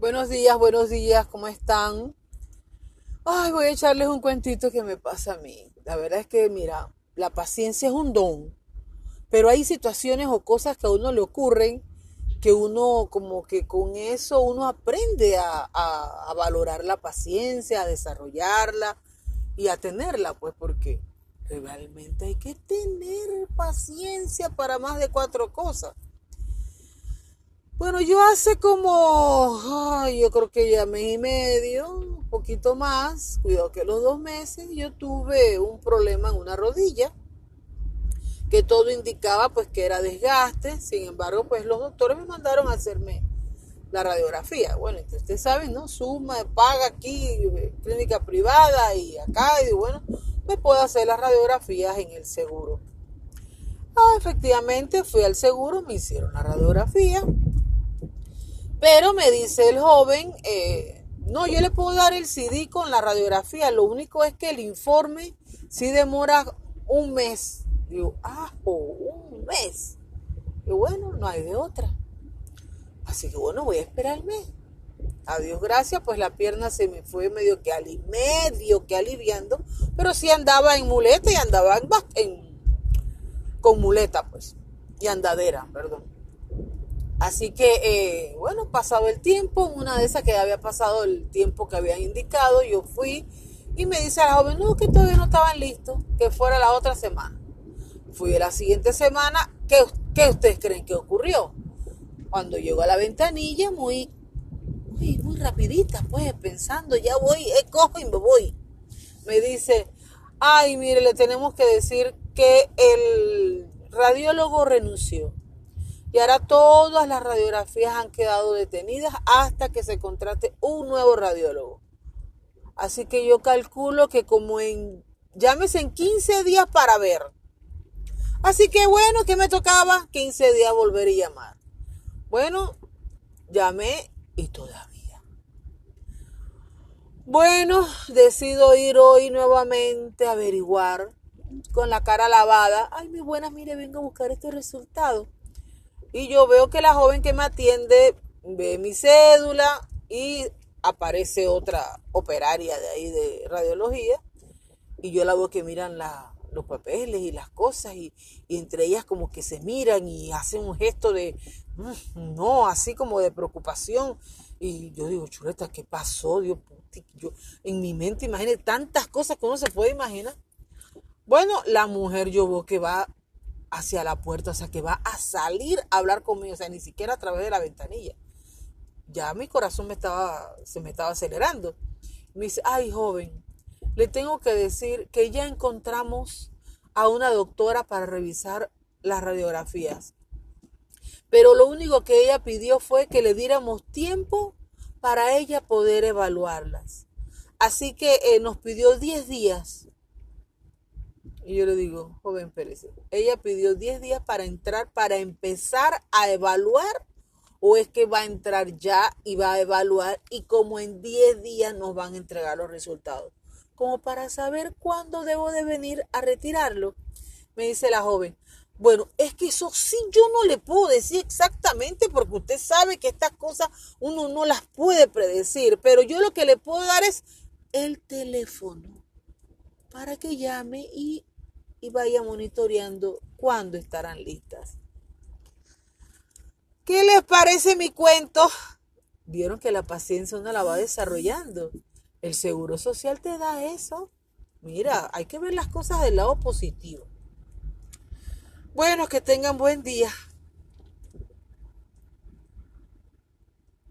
Buenos días, buenos días, ¿cómo están? Ay, voy a echarles un cuentito que me pasa a mí. La verdad es que, mira, la paciencia es un don, pero hay situaciones o cosas que a uno le ocurren que uno como que con eso uno aprende a, a valorar la paciencia, a desarrollarla y a tenerla, pues porque realmente hay que tener paciencia para más de cuatro cosas. Bueno, yo hace como, yo creo que ya mes y medio, un poquito más, cuidado que los dos meses, yo tuve un problema en una rodilla, que todo indicaba pues que era desgaste, sin embargo pues los doctores me mandaron a hacerme la radiografía. Bueno, entonces ustedes saben, ¿no? Suma, paga aquí, clínica privada y acá, y bueno, me puedo hacer las radiografías en el seguro. Ah, efectivamente fui al seguro, me hicieron la radiografía pero me dice el joven, eh, no, yo le puedo dar el CD con la radiografía, lo único es que el informe sí demora un mes. Digo, ah, un mes. Y bueno, no hay de otra. Así que bueno, voy a esperar el mes. Adiós, gracias, pues la pierna se me fue medio que ali, medio que aliviando, pero sí andaba en muleta y andaba con muleta, pues, y andadera, perdón. Así que, eh, bueno, pasado el tiempo, una de esas que había pasado el tiempo que habían indicado, yo fui y me dice la joven, no, que todavía no estaban listos, que fuera la otra semana. Fui la siguiente semana, ¿qué, qué ustedes creen que ocurrió? Cuando llegó a la ventanilla, muy, muy, muy rapidita, pues, pensando, ya voy, eh, cojo y me voy. Me dice, ay, mire, le tenemos que decir que el radiólogo renunció y ahora todas las radiografías han quedado detenidas hasta que se contrate un nuevo radiólogo. Así que yo calculo que como en, llámese en 15 días para ver. Así que bueno, que me tocaba 15 días volver y llamar. Bueno, llamé y todavía. Bueno, decido ir hoy nuevamente a averiguar con la cara lavada. Ay, mi buena, mire, vengo a buscar este resultado y yo veo que la joven que me atiende ve mi cédula y aparece otra operaria de ahí de radiología y yo la veo que miran los papeles y las cosas y, entre ellas como que se miran y hacen un gesto de mm, no, así como de preocupación y yo digo, chuleta, ¿qué pasó? Dios, yo en mi mente imaginé tantas cosas que uno se puede imaginar. Bueno, la mujer yo veo que va hacia la puerta, o sea, que va a salir a hablar conmigo, o sea, ni siquiera a través de la ventanilla. Ya mi corazón me estaba, se me estaba acelerando. Me dice, ay, joven, le tengo que decir que ya encontramos a una doctora para revisar las radiografías. Pero lo único que ella pidió fue que le diéramos tiempo para ella poder evaluarlas. Así que eh, nos pidió 10 días y yo le digo, joven Pérez, ella pidió 10 días para entrar, para empezar a evaluar, o es que va a entrar ya y va a evaluar y como en 10 días nos van a entregar los resultados. Como para saber cuándo debo de venir a retirarlo. Me dice la joven, bueno, es que eso sí yo no le puedo decir exactamente porque usted sabe que estas cosas uno no las puede predecir, pero yo lo que le puedo dar es el teléfono para que llame y y vaya monitoreando cuándo estarán listas. ¿Qué les parece mi cuento? Vieron que la paciencia uno la va desarrollando. El seguro social te da eso. Mira, hay que ver las cosas del lado positivo. Bueno, que tengan buen día.